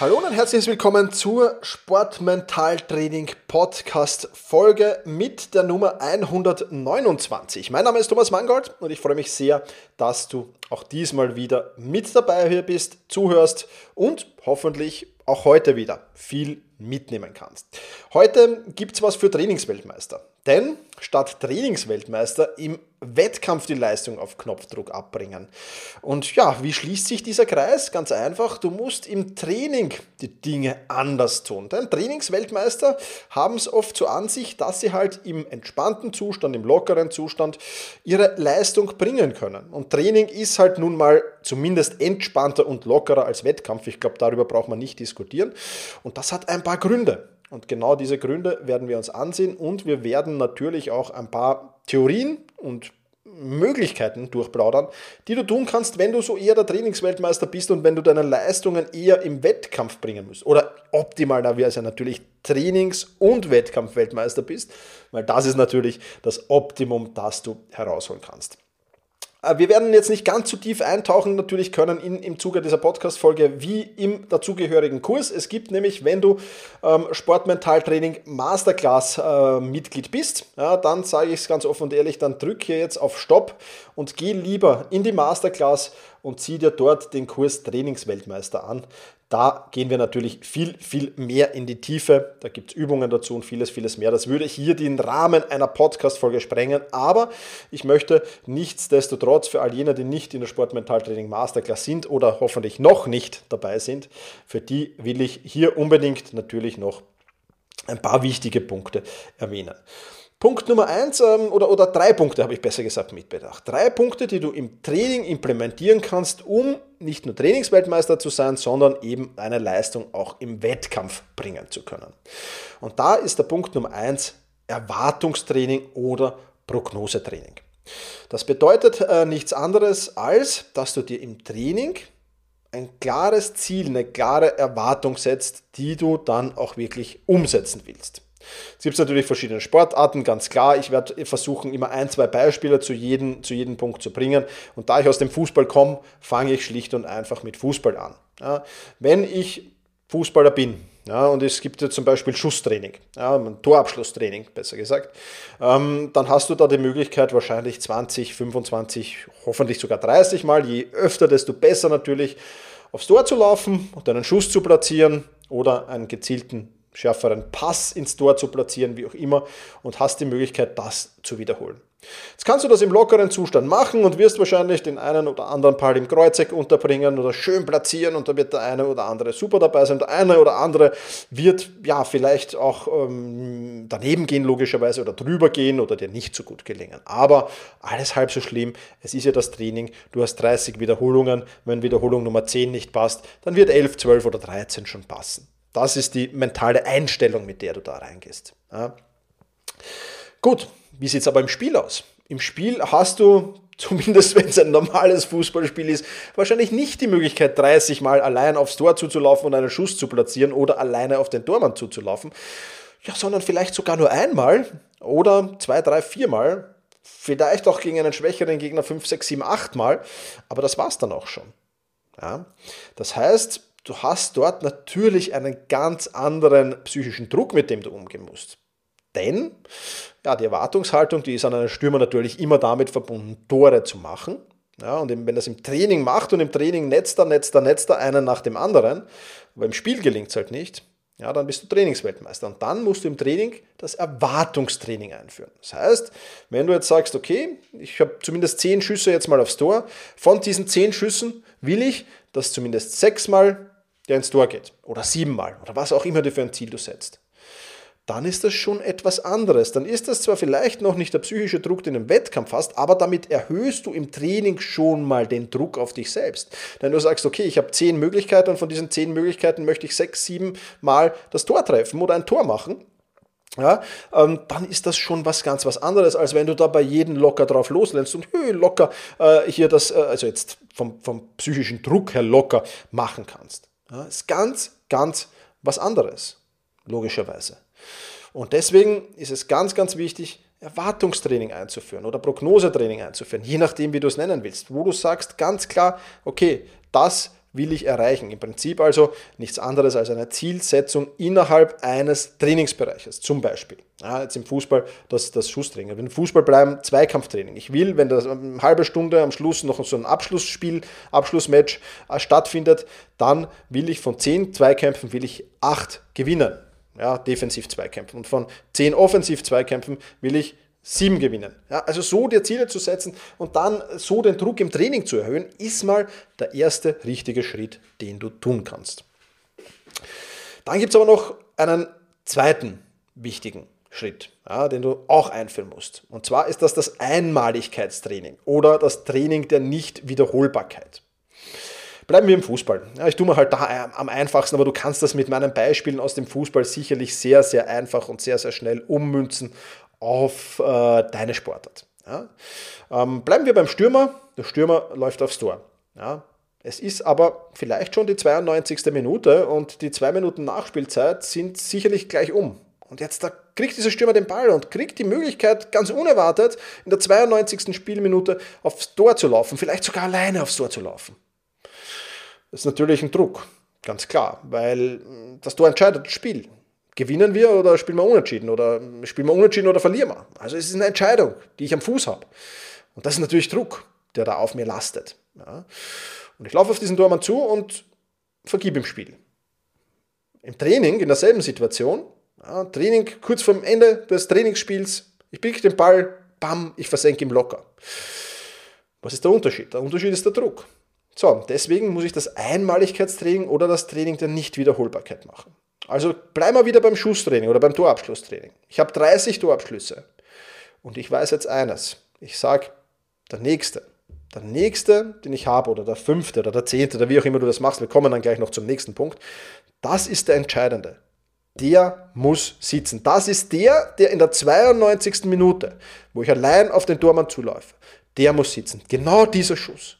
Hallo und herzlich willkommen zur Sportmentaltraining Podcast Folge mit der Nummer 129. Mein Name ist Thomas Mangold und ich freue mich sehr, dass du auch diesmal wieder mit dabei hier bist, zuhörst und hoffentlich auch heute wieder viel mitnehmen kannst. Heute gibt es was für Trainingsweltmeister. Denn statt Trainingsweltmeister im Wettkampf die Leistung auf Knopfdruck abbringen. Und ja, wie schließt sich dieser Kreis? Ganz einfach, du musst im Training die Dinge anders tun. Denn Trainingsweltmeister haben es oft zur Ansicht, dass sie halt im entspannten Zustand, im lockeren Zustand ihre Leistung bringen können. Und Training ist halt nun mal zumindest entspannter und lockerer als Wettkampf. Ich glaube, darüber braucht man nicht diskutieren. Und das hat ein paar Gründe. Und genau diese Gründe werden wir uns ansehen und wir werden natürlich auch ein paar Theorien und Möglichkeiten durchplaudern, die du tun kannst, wenn du so eher der Trainingsweltmeister bist und wenn du deine Leistungen eher im Wettkampf bringen musst. Oder optimal, da wäre es ja natürlich Trainings- und Wettkampfweltmeister bist, weil das ist natürlich das Optimum, das du herausholen kannst. Äh, wir werden jetzt nicht ganz zu tief eintauchen, natürlich können in, im Zuge dieser Podcast-Folge wie im dazugehörigen Kurs. Es gibt nämlich, wenn du ähm, Sportmentaltraining Masterclass äh, bist, ja, dann sage ich es ganz offen und ehrlich, dann drück hier jetzt auf Stopp und geh lieber in die Masterclass und zieh dir dort den Kurs Trainingsweltmeister an. Da gehen wir natürlich viel, viel mehr in die Tiefe. Da gibt es Übungen dazu und vieles, vieles mehr. Das würde hier den Rahmen einer Podcast-Folge sprengen. Aber ich möchte nichtsdestotrotz für all jene, die nicht in der Sportmentaltraining Masterclass sind oder hoffentlich noch nicht dabei sind, für die will ich hier unbedingt natürlich noch ein paar wichtige Punkte erwähnen. Punkt Nummer eins ähm, oder, oder drei Punkte habe ich besser gesagt mitbedacht. Drei Punkte, die du im Training implementieren kannst, um nicht nur Trainingsweltmeister zu sein, sondern eben eine Leistung auch im Wettkampf bringen zu können. Und da ist der Punkt Nummer eins Erwartungstraining oder Prognosetraining. Das bedeutet äh, nichts anderes als, dass du dir im Training ein klares Ziel, eine klare Erwartung setzt, die du dann auch wirklich umsetzen willst. Es gibt natürlich verschiedene Sportarten, ganz klar. Ich werde versuchen, immer ein, zwei Beispiele zu jedem, zu jedem Punkt zu bringen. Und da ich aus dem Fußball komme, fange ich schlicht und einfach mit Fußball an. Ja, wenn ich Fußballer bin, ja, und es gibt ja zum Beispiel Schusstraining, ja, Torabschlusstraining, besser gesagt, ähm, dann hast du da die Möglichkeit, wahrscheinlich 20, 25, hoffentlich sogar 30 Mal, je öfter, desto besser natürlich, aufs Tor zu laufen und einen Schuss zu platzieren oder einen gezielten schärferen Pass ins Tor zu platzieren, wie auch immer, und hast die Möglichkeit, das zu wiederholen. Jetzt kannst du das im lockeren Zustand machen und wirst wahrscheinlich den einen oder anderen Ball im Kreuzeck unterbringen oder schön platzieren und da wird der eine oder andere super dabei sein. Der eine oder andere wird ja vielleicht auch ähm, daneben gehen, logischerweise, oder drüber gehen oder dir nicht so gut gelingen. Aber alles halb so schlimm. Es ist ja das Training. Du hast 30 Wiederholungen. Wenn Wiederholung Nummer 10 nicht passt, dann wird 11, 12 oder 13 schon passen. Das ist die mentale Einstellung, mit der du da reingehst. Ja. Gut, wie sieht es aber im Spiel aus? Im Spiel hast du, zumindest wenn es ein normales Fußballspiel ist, wahrscheinlich nicht die Möglichkeit, 30 Mal allein aufs Tor zuzulaufen und einen Schuss zu platzieren oder alleine auf den Tormann zuzulaufen. Ja, sondern vielleicht sogar nur einmal oder zwei, drei, viermal. Vielleicht auch gegen einen schwächeren Gegner 5, 6, 7, 8 Mal. Aber das war es dann auch schon. Ja? Das heißt, du hast dort natürlich einen ganz anderen psychischen Druck, mit dem du umgehen musst. Denn ja, die Erwartungshaltung, die ist an einem Stürmer natürlich immer damit verbunden, Tore zu machen. Ja, und wenn er es im Training macht und im Training netzt er, netzt er, netzt er einen nach dem anderen, aber im Spiel gelingt es halt nicht, ja, dann bist du Trainingsweltmeister. Und dann musst du im Training das Erwartungstraining einführen. Das heißt, wenn du jetzt sagst, okay, ich habe zumindest zehn Schüsse jetzt mal aufs Tor, von diesen zehn Schüssen will ich, dass zumindest sechsmal der ins Tor geht oder siebenmal oder was auch immer du für ein Ziel du setzt, dann ist das schon etwas anderes. Dann ist das zwar vielleicht noch nicht der psychische Druck, den du im Wettkampf hast, aber damit erhöhst du im Training schon mal den Druck auf dich selbst. Denn du sagst, okay, ich habe zehn Möglichkeiten und von diesen zehn Möglichkeiten möchte ich sechs, sieben Mal das Tor treffen oder ein Tor machen. ja, ähm, dann ist das schon was ganz was anderes, als wenn du da bei jedem locker drauf loslernst und hey, locker äh, hier das, äh, also jetzt vom, vom psychischen Druck her locker machen kannst. Ja, ist ganz, ganz was anderes, logischerweise. Und deswegen ist es ganz, ganz wichtig, Erwartungstraining einzuführen oder Prognosetraining einzuführen, je nachdem, wie du es nennen willst, wo du sagst ganz klar, okay, das will ich erreichen. Im Prinzip also nichts anderes als eine Zielsetzung innerhalb eines Trainingsbereiches. Zum Beispiel, ja, jetzt im Fußball das, das Schusstraining. Wenn Fußball bleiben, Zweikampftraining. Ich will, wenn das eine halbe Stunde am Schluss noch so ein Abschlussspiel, Abschlussmatch äh, stattfindet, dann will ich von zehn Zweikämpfen will ich acht gewinnen. Ja, Defensiv-Zweikämpfen. Und von zehn Offensiv-Zweikämpfen will ich sieben gewinnen. Ja, also so dir Ziele zu setzen und dann so den Druck im Training zu erhöhen, ist mal der erste richtige Schritt, den du tun kannst. Dann gibt es aber noch einen zweiten wichtigen Schritt, ja, den du auch einführen musst. Und zwar ist das das Einmaligkeitstraining oder das Training der Nichtwiederholbarkeit. Bleiben wir im Fußball. Ja, ich tue mir halt da am einfachsten, aber du kannst das mit meinen Beispielen aus dem Fußball sicherlich sehr, sehr einfach und sehr, sehr schnell ummünzen auf äh, deine Sportart. Ja? Ähm, bleiben wir beim Stürmer. Der Stürmer läuft aufs Tor. Ja? Es ist aber vielleicht schon die 92. Minute und die zwei Minuten Nachspielzeit sind sicherlich gleich um. Und jetzt kriegt dieser Stürmer den Ball und kriegt die Möglichkeit, ganz unerwartet, in der 92. Spielminute aufs Tor zu laufen, vielleicht sogar alleine aufs Tor zu laufen. Das ist natürlich ein Druck, ganz klar, weil das Tor entscheidet das Spiel. Gewinnen wir oder spielen wir unentschieden oder spielen wir unentschieden oder verlieren wir? Also es ist eine Entscheidung, die ich am Fuß habe. Und das ist natürlich Druck, der da auf mir lastet. Ja. Und ich laufe auf diesen Tormann zu und vergib im Spiel. Im Training, in derselben Situation, ja, Training kurz vor dem Ende des Trainingsspiels, ich pick den Ball, bam, ich versenke ihn locker. Was ist der Unterschied? Der Unterschied ist der Druck. So, deswegen muss ich das Einmaligkeitstraining oder das Training der Nichtwiederholbarkeit machen. Also bleiben wir wieder beim Schusstraining oder beim Torabschlusstraining. Ich habe 30 Torabschlüsse. Und ich weiß jetzt eines. Ich sage, der nächste, der nächste, den ich habe, oder der fünfte oder der zehnte, oder wie auch immer du das machst, wir kommen dann gleich noch zum nächsten Punkt, das ist der entscheidende. Der muss sitzen. Das ist der, der in der 92. Minute, wo ich allein auf den Tormann zuläufe, der muss sitzen. Genau dieser Schuss.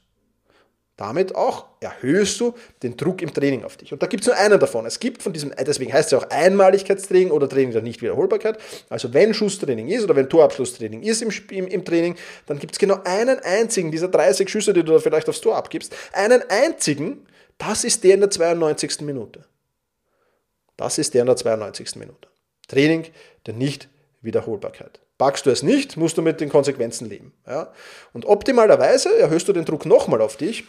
Damit auch erhöhst du den Druck im Training auf dich. Und da gibt es nur einen davon. Es gibt von diesem, deswegen heißt es ja auch Einmaligkeitstraining oder Training der Nichtwiederholbarkeit. Also wenn Schusstraining ist oder wenn Torabschlusstraining ist im, im, im Training, dann gibt es genau einen einzigen dieser 30 Schüsse, die du da vielleicht aufs Tor abgibst, einen einzigen, das ist der in der 92. Minute. Das ist der in der 92. Minute. Training der Nichtwiederholbarkeit. Packst du es nicht, musst du mit den Konsequenzen leben. Ja? Und optimalerweise erhöhst du den Druck nochmal auf dich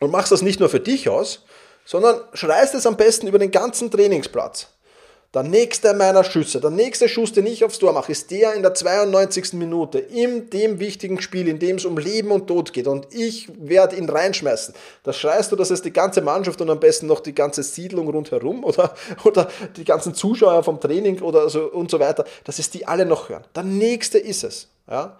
und machst das nicht nur für dich aus, sondern schreist es am besten über den ganzen Trainingsplatz. Der nächste meiner Schüsse, der nächste Schuss, den ich aufs Tor mache, ist der in der 92. Minute, in dem wichtigen Spiel, in dem es um Leben und Tod geht. Und ich werde ihn reinschmeißen. Da schreist du, dass es die ganze Mannschaft und am besten noch die ganze Siedlung rundherum oder, oder die ganzen Zuschauer vom Training oder so und so weiter, dass es die alle noch hören. Der nächste ist es. Ja?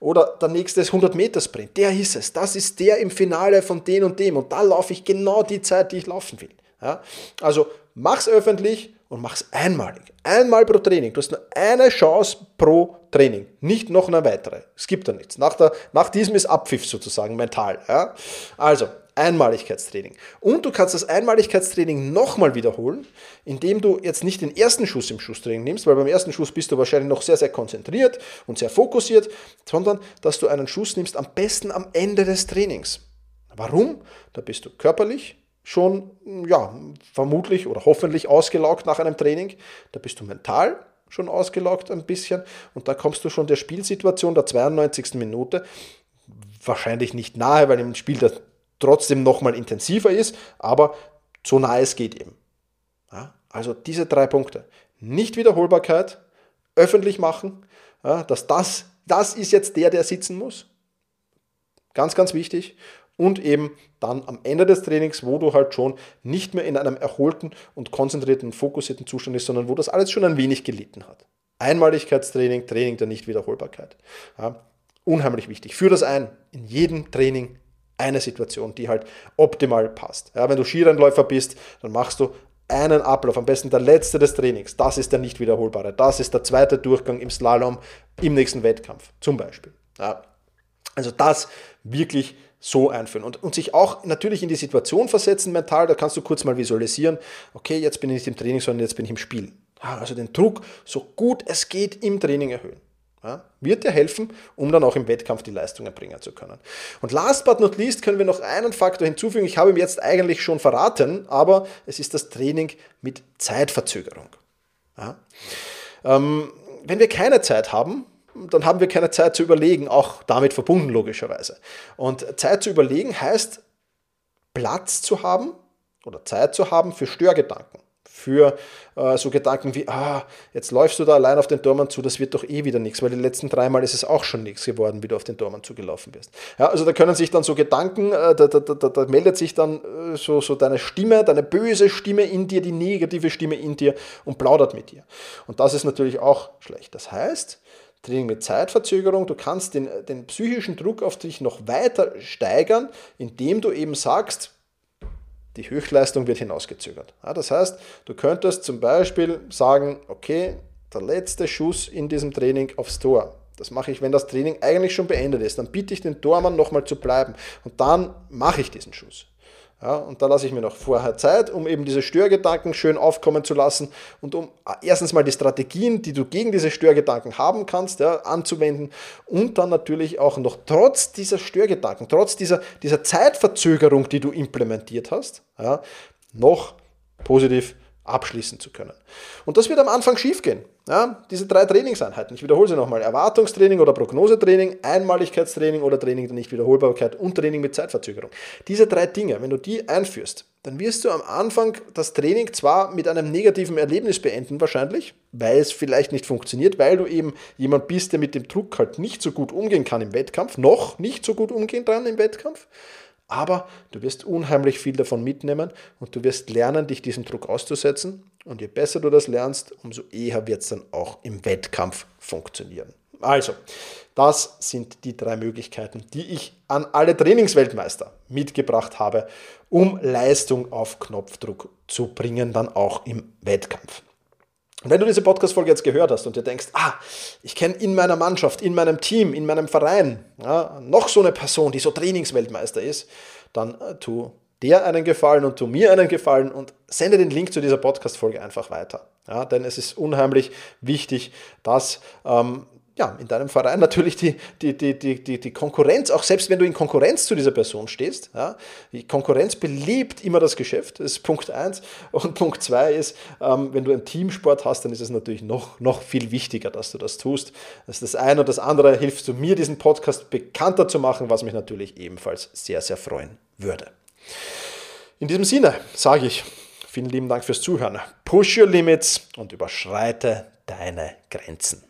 Oder der nächste ist 100 Meter Sprint. Der ist es. Das ist der im Finale von dem und dem. Und da laufe ich genau die Zeit, die ich laufen will. Ja? Also mach's öffentlich und mach's einmalig. Einmal pro Training. Du hast nur eine Chance pro Training. Nicht noch eine weitere. Es gibt da nichts. Nach, der, nach diesem ist Abpfiff sozusagen mental. Ja? Also, Einmaligkeitstraining. Und du kannst das Einmaligkeitstraining nochmal wiederholen, indem du jetzt nicht den ersten Schuss im Schusstraining nimmst, weil beim ersten Schuss bist du wahrscheinlich noch sehr, sehr konzentriert und sehr fokussiert, sondern dass du einen Schuss nimmst am besten am Ende des Trainings. Warum? Da bist du körperlich schon, ja, vermutlich oder hoffentlich ausgelaugt nach einem Training. Da bist du mental schon ausgelaugt ein bisschen und da kommst du schon der Spielsituation der 92. Minute wahrscheinlich nicht nahe, weil im Spiel der trotzdem nochmal intensiver ist, aber so nah es geht eben. Ja, also diese drei Punkte. Nichtwiederholbarkeit, öffentlich machen, ja, dass das, das ist jetzt der, der sitzen muss. Ganz, ganz wichtig. Und eben dann am Ende des Trainings, wo du halt schon nicht mehr in einem erholten und konzentrierten fokussierten Zustand bist, sondern wo das alles schon ein wenig gelitten hat. Einmaligkeitstraining, Training der Nichtwiederholbarkeit. Ja, unheimlich wichtig. Führ das ein in jedem Training eine Situation, die halt optimal passt. Ja, wenn du Skirennläufer bist, dann machst du einen Ablauf, am besten der letzte des Trainings, das ist der nicht wiederholbare. Das ist der zweite Durchgang im Slalom im nächsten Wettkampf, zum Beispiel. Ja. Also das wirklich so einführen und, und sich auch natürlich in die Situation versetzen mental, da kannst du kurz mal visualisieren, okay, jetzt bin ich nicht im Training, sondern jetzt bin ich im Spiel. Also den Druck so gut es geht im Training erhöhen. Ja, wird dir helfen, um dann auch im Wettkampf die Leistungen bringen zu können. Und last but not least können wir noch einen Faktor hinzufügen. Ich habe ihm jetzt eigentlich schon verraten, aber es ist das Training mit Zeitverzögerung. Ja. Ähm, wenn wir keine Zeit haben, dann haben wir keine Zeit zu überlegen, auch damit verbunden logischerweise. Und Zeit zu überlegen heißt, Platz zu haben oder Zeit zu haben für Störgedanken für äh, so Gedanken wie, ah, jetzt läufst du da allein auf den Tormann zu, das wird doch eh wieder nichts, weil die letzten dreimal ist es auch schon nichts geworden, wie du auf den Tormann zugelaufen bist. Ja, also da können sich dann so Gedanken, äh, da, da, da, da, meldet sich dann äh, so, so deine Stimme, deine böse Stimme in dir, die negative Stimme in dir und plaudert mit dir. Und das ist natürlich auch schlecht. Das heißt, Training mit Zeitverzögerung, du kannst den, den psychischen Druck auf dich noch weiter steigern, indem du eben sagst, die Höchstleistung wird hinausgezögert. Ja, das heißt, du könntest zum Beispiel sagen, okay, der letzte Schuss in diesem Training aufs Tor. Das mache ich, wenn das Training eigentlich schon beendet ist. Dann bitte ich den Tormann nochmal zu bleiben und dann mache ich diesen Schuss. Ja, und da lasse ich mir noch vorher Zeit, um eben diese Störgedanken schön aufkommen zu lassen und um äh, erstens mal die Strategien, die du gegen diese Störgedanken haben kannst, ja, anzuwenden und dann natürlich auch noch trotz dieser Störgedanken, trotz dieser, dieser Zeitverzögerung, die du implementiert hast, ja, noch positiv abschließen zu können. Und das wird am Anfang schiefgehen. Ja, diese drei Trainingseinheiten, ich wiederhole sie nochmal, Erwartungstraining oder Prognosetraining, Einmaligkeitstraining oder Training der Nichtwiederholbarkeit und Training mit Zeitverzögerung. Diese drei Dinge, wenn du die einführst, dann wirst du am Anfang das Training zwar mit einem negativen Erlebnis beenden wahrscheinlich, weil es vielleicht nicht funktioniert, weil du eben jemand bist, der mit dem Druck halt nicht so gut umgehen kann im Wettkampf, noch nicht so gut umgehen kann im Wettkampf, aber du wirst unheimlich viel davon mitnehmen und du wirst lernen, dich diesem Druck auszusetzen. Und je besser du das lernst, umso eher wird es dann auch im Wettkampf funktionieren. Also, das sind die drei Möglichkeiten, die ich an alle Trainingsweltmeister mitgebracht habe, um Leistung auf Knopfdruck zu bringen, dann auch im Wettkampf. Und wenn du diese Podcast-Folge jetzt gehört hast und dir denkst, ah, ich kenne in meiner Mannschaft, in meinem Team, in meinem Verein ja, noch so eine Person, die so Trainingsweltmeister ist, dann äh, tu der einen Gefallen und tu mir einen Gefallen und sende den Link zu dieser Podcast-Folge einfach weiter. Ja, denn es ist unheimlich wichtig, dass ähm, ja, in deinem Verein natürlich die, die, die, die, die Konkurrenz, auch selbst wenn du in Konkurrenz zu dieser Person stehst, ja, die Konkurrenz belebt immer das Geschäft, das ist Punkt 1. Und Punkt 2 ist, ähm, wenn du einen Teamsport hast, dann ist es natürlich noch, noch viel wichtiger, dass du das tust. Das das eine und das andere hilfst du mir, diesen Podcast bekannter zu machen, was mich natürlich ebenfalls sehr, sehr freuen würde. In diesem Sinne sage ich, vielen lieben Dank fürs Zuhören. Push your limits und überschreite deine Grenzen.